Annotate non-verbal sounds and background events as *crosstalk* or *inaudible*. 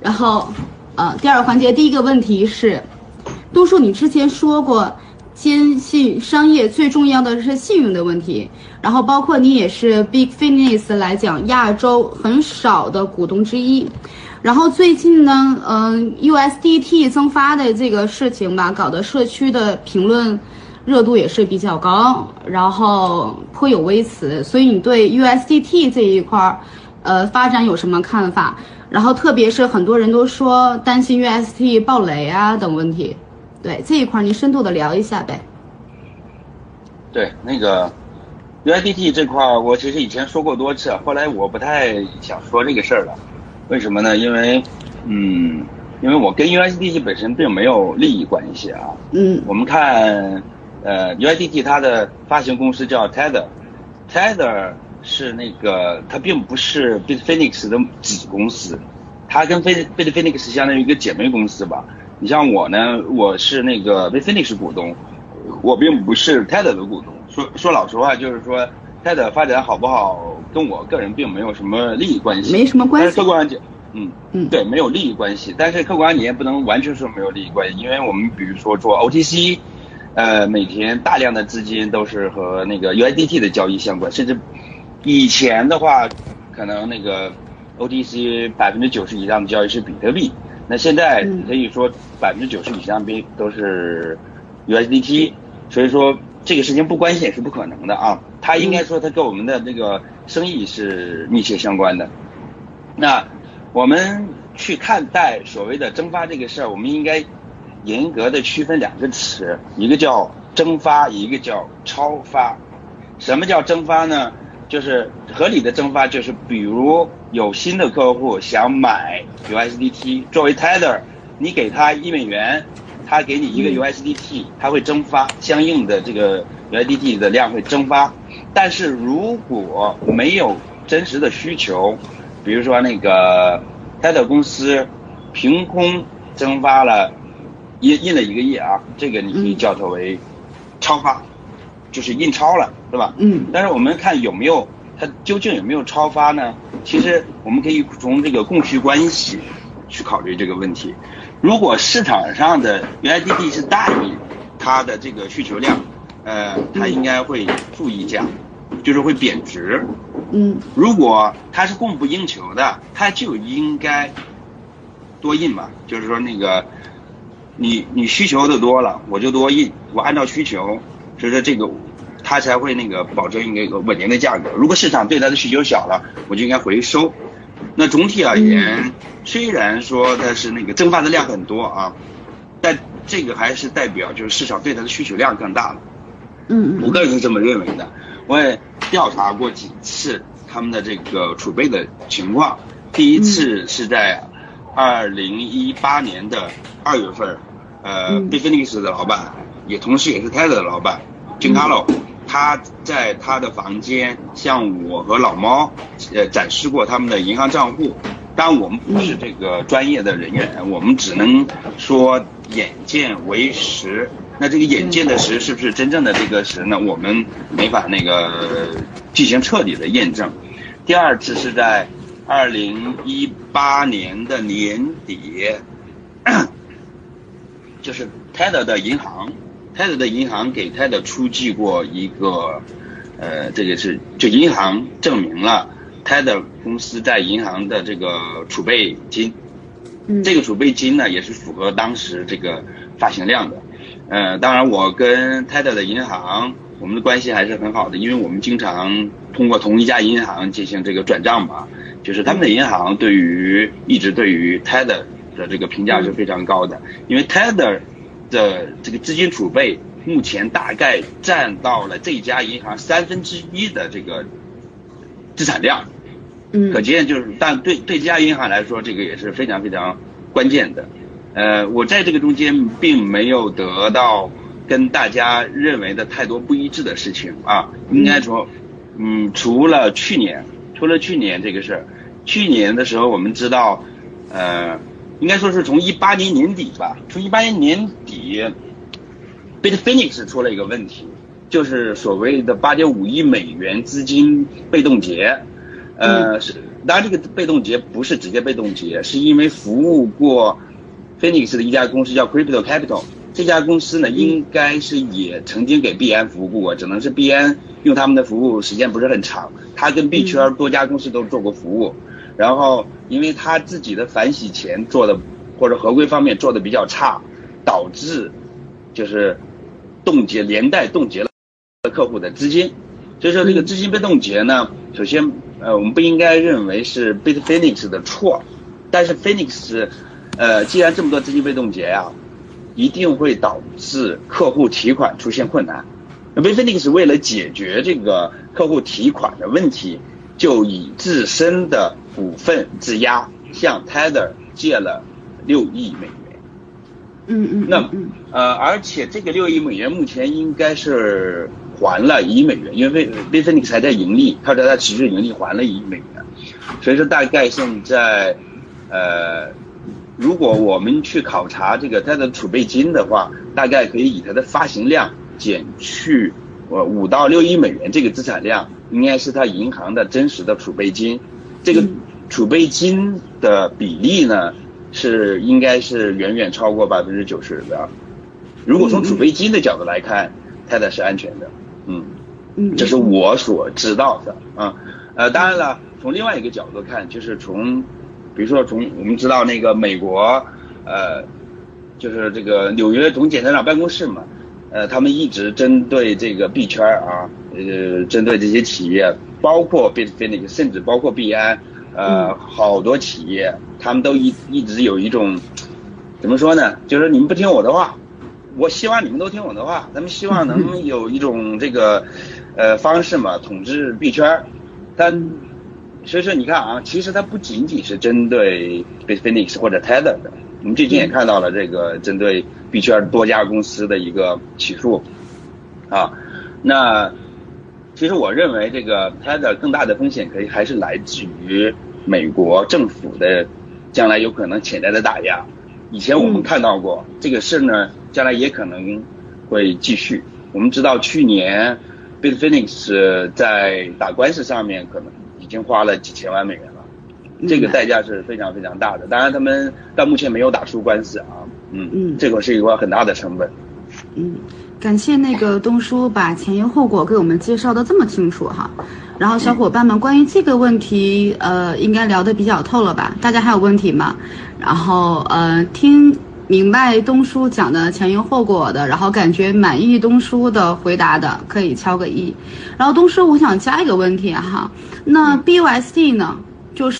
然后，呃，第二个环节，第一个问题是，多数你之前说过，坚信商业最重要的是信用的问题，然后包括你也是 Big Fitness 来讲亚洲很少的股东之一，然后最近呢，嗯，USDT 增发的这个事情吧，搞得社区的评论热度也是比较高，然后颇有微词，所以你对 USDT 这一块儿，呃，发展有什么看法？然后特别是很多人都说担心 UST 暴雷啊等问题，对这一块您深度的聊一下呗。对，那个 USDT 这块我其实以前说过多次，后来我不太想说这个事儿了。为什么呢？因为，嗯，因为我跟 USDT 本身并没有利益关系啊。嗯。我们看，呃，USDT 它的发行公司叫 Tether，Tether。是那个，它并不是 Bitfinex 的子公司，它跟 Bit Bitfinex 相当于一个姐妹公司吧。你像我呢，我是那个 Bitfinex 股东，我并不是 Tether 的股东。说说老实话，就是说 Tether 发展好不好，跟我个人并没有什么利益关系。没什么关系。但是客观讲，嗯嗯，对，没有利益关系。但是客观你也不能完全说没有利益关系，因为我们比如说做 OTC，呃，每天大量的资金都是和那个 UIDT 的交易相关，甚至。以前的话，可能那个 OTC 百分之九十以上的交易是比特币，那现在可以说百分之九十以上币都是 USDT，所以说这个事情不关心也是不可能的啊。它应该说它跟我们的这个生意是密切相关的。那我们去看待所谓的蒸发这个事儿，我们应该严格的区分两个词，一个叫蒸发，一个叫超发。什么叫蒸发呢？就是合理的蒸发，就是比如有新的客户想买 USDT 作为 Tether，你给他一美元，他给你一个 USDT，他会蒸发相应的这个 USDT 的量会蒸发。但是如果没有真实的需求，比如说那个 Tether 公司凭空蒸发了印印了一个亿啊，这个你可以叫它为超发。就是印钞了，是吧？嗯。但是我们看有没有它究竟有没有超发呢？其实我们可以从这个供需关系去考虑这个问题。如果市场上的 USDT 是大于它的这个需求量，呃，它应该会负溢价，就是会贬值。嗯。如果它是供不应求的，它就应该多印嘛。就是说那个你你需求的多了，我就多印，我按照需求。就是说这个，它才会那个保证一个稳定的价格。如果市场对它的需求小了，我就应该回收。那总体而言，虽然说它是那个蒸发的量很多啊，但这个还是代表就是市场对它的需求量更大了。嗯我个人是这么认为的。我也调查过几次他们的这个储备的情况。第一次是在二零一八年的二月份，呃 i n i x 的老板。也同时也是 Tether 的老板金卡洛，他在他的房间向我和老猫呃展示过他们的银行账户，但我们不是这个专业的人员，我们只能说眼见为实。那这个眼见的实是不是真正的这个实呢？我们没法那个进行彻底的验证。第二次是在二零一八年的年底，*coughs* 就是 Tether 的银行。泰德的银行给泰德出具过一个，呃，这个是就银行证明了泰德公司在银行的这个储备金，这个储备金呢也是符合当时这个发行量的，呃，当然我跟泰德的银行我们的关系还是很好的，因为我们经常通过同一家银行进行这个转账嘛，就是他们的银行对于一直对于泰德的这个评价是非常高的，因为泰德。的这个资金储备目前大概占到了这家银行三分之一的这个资产量，嗯，可见就是，但对对这家银行来说，这个也是非常非常关键的。呃，我在这个中间并没有得到跟大家认为的太多不一致的事情啊，应该说，嗯，除了去年，除了去年这个事儿，去年的时候我们知道，呃。应该说是从一八年年底吧，从一八年年底，Bitfinex 出了一个问题，就是所谓的八点五亿美元资金被冻结。呃，是当然这个被冻结不是直接被冻结，是因为服务过 Phoenix 的一家公司叫 Crypto Capital，这家公司呢应该是也曾经给币安服务过，只能是币安用他们的服务时间不是很长，他跟币圈多家公司都做过服务，然后因为他自己的反洗钱做的或者合规方面做的比较差，导致就是冻结连带冻结了客户的资金。所以说这个资金被冻结呢，首先，呃，我们不应该认为是 Bitfinex 的错，但是 Phoenix，呃，既然这么多资金被冻结啊，一定会导致客户提款出现困难。那 Bitfinex 为了解决这个客户提款的问题，就以自身的股份质押向 Tether 借了六亿美元。嗯嗯。那呃，而且这个六亿美元目前应该是。还了一亿美元，因为 Bitfinex 还在盈利，它在它持续盈利，还了一亿美元。所以说大概现在，呃，如果我们去考察这个它的储备金的话，大概可以以它的发行量减去呃五到六亿美元这个资产量，应该是它银行的真实的储备金。这个储备金的比例呢，是应该是远远超过百分之九十的。如果从储备金的角度来看，它的是安全的。嗯，嗯，这是我所知道的。啊，呃，当然了，从另外一个角度看，就是从，比如说从我们知道那个美国，呃，就是这个纽约总检察长办公室嘛，呃，他们一直针对这个币圈啊，呃，针对这些企业，包括 Bitfinex，甚至包括币安，呃，好多企业，他们都一一直有一种，怎么说呢？就是你们不听我的话。我希望你们都听我的话，咱们希望能 *laughs* 有一种这个，呃方式嘛，统治币圈。但所以说你看啊，其实它不仅仅是针对 Bitfinex 或者 Tether 的，我们最近也看到了这个针对币圈多家公司的一个起诉，啊，那其实我认为这个 Tether 更大的风险可以还是来自于美国政府的将来有可能潜在的打压。以前我们看到过这个事呢。将来也可能会继续。我们知道去年，Bitfinex 在打官司上面可能已经花了几千万美元了，这个代价是非常非常大的。当然，他们到目前没有打出官司啊，嗯嗯，这个是一个很大的成本。嗯，感谢那个东叔把前因后果给我们介绍的这么清楚哈。然后小伙伴们关于这个问题，呃，应该聊得比较透了吧？大家还有问题吗？然后呃，听。明白东叔讲的前因后果的，然后感觉满意东叔的回答的，可以敲个一。然后东叔，我想加一个问题哈，那 BUSD 呢？就是